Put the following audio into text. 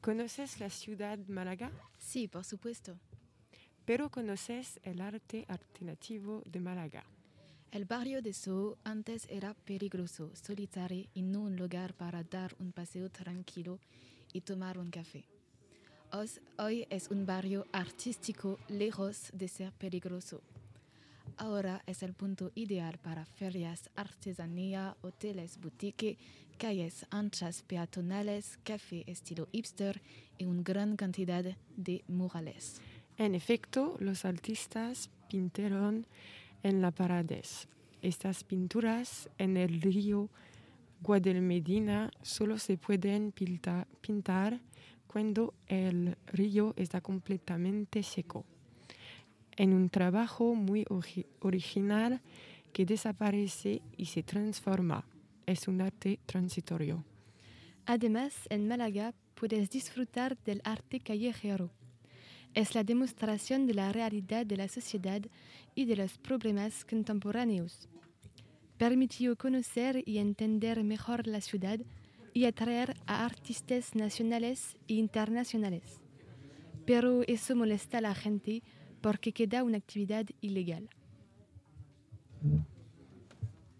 ¿Conoces la ciudad Málaga? Sí, por supuesto. Pero conoces el arte alternativo de Málaga. El barrio de Soho antes era peligroso, solitario y no un lugar para dar un paseo tranquilo y tomar un café. Hoy es un barrio artístico lejos de ser peligroso. Ahora es el punto ideal para ferias, artesanía, hoteles, boutiques, calles anchas peatonales, café estilo hipster y una gran cantidad de murales. En efecto, los artistas pintaron en la parades. Estas pinturas en el río Guadalmedina solo se pueden pintar cuando el río está completamente seco. En un trabajo muy original que desaparece y se transforma. Es un arte transitorio. Además, en Málaga puedes disfrutar del arte callejero es la demostración de la realidad de la sociedad y de los problemas contemporáneos. Permitió conocer y entender mejor la ciudad y atraer a artistas nacionales e internacionales. Pero eso molesta a la gente porque queda una actividad ilegal.